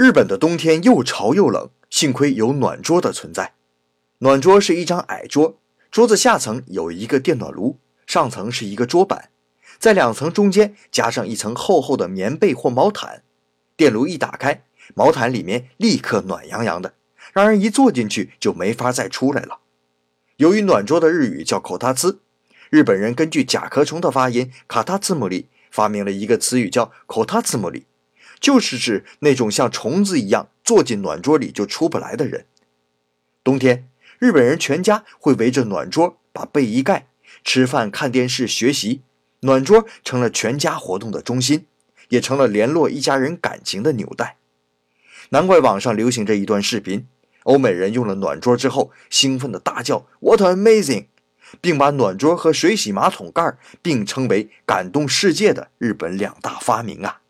日本的冬天又潮又冷，幸亏有暖桌的存在。暖桌是一张矮桌，桌子下层有一个电暖炉，上层是一个桌板，在两层中间加上一层厚厚的棉被或毛毯。电炉一打开，毛毯里面立刻暖洋洋的，让人一坐进去就没法再出来了。由于暖桌的日语叫口塔兹，日本人根据甲壳虫的发音卡塔兹姆里，发明了一个词语叫口塔兹姆里。就是指那种像虫子一样坐进暖桌里就出不来的人。冬天，日本人全家会围着暖桌，把被一盖，吃饭、看电视、学习。暖桌成了全家活动的中心，也成了联络一家人感情的纽带。难怪网上流行着一段视频：欧美人用了暖桌之后，兴奋地大叫 “What amazing”，并把暖桌和水洗马桶盖并称为感动世界的日本两大发明啊！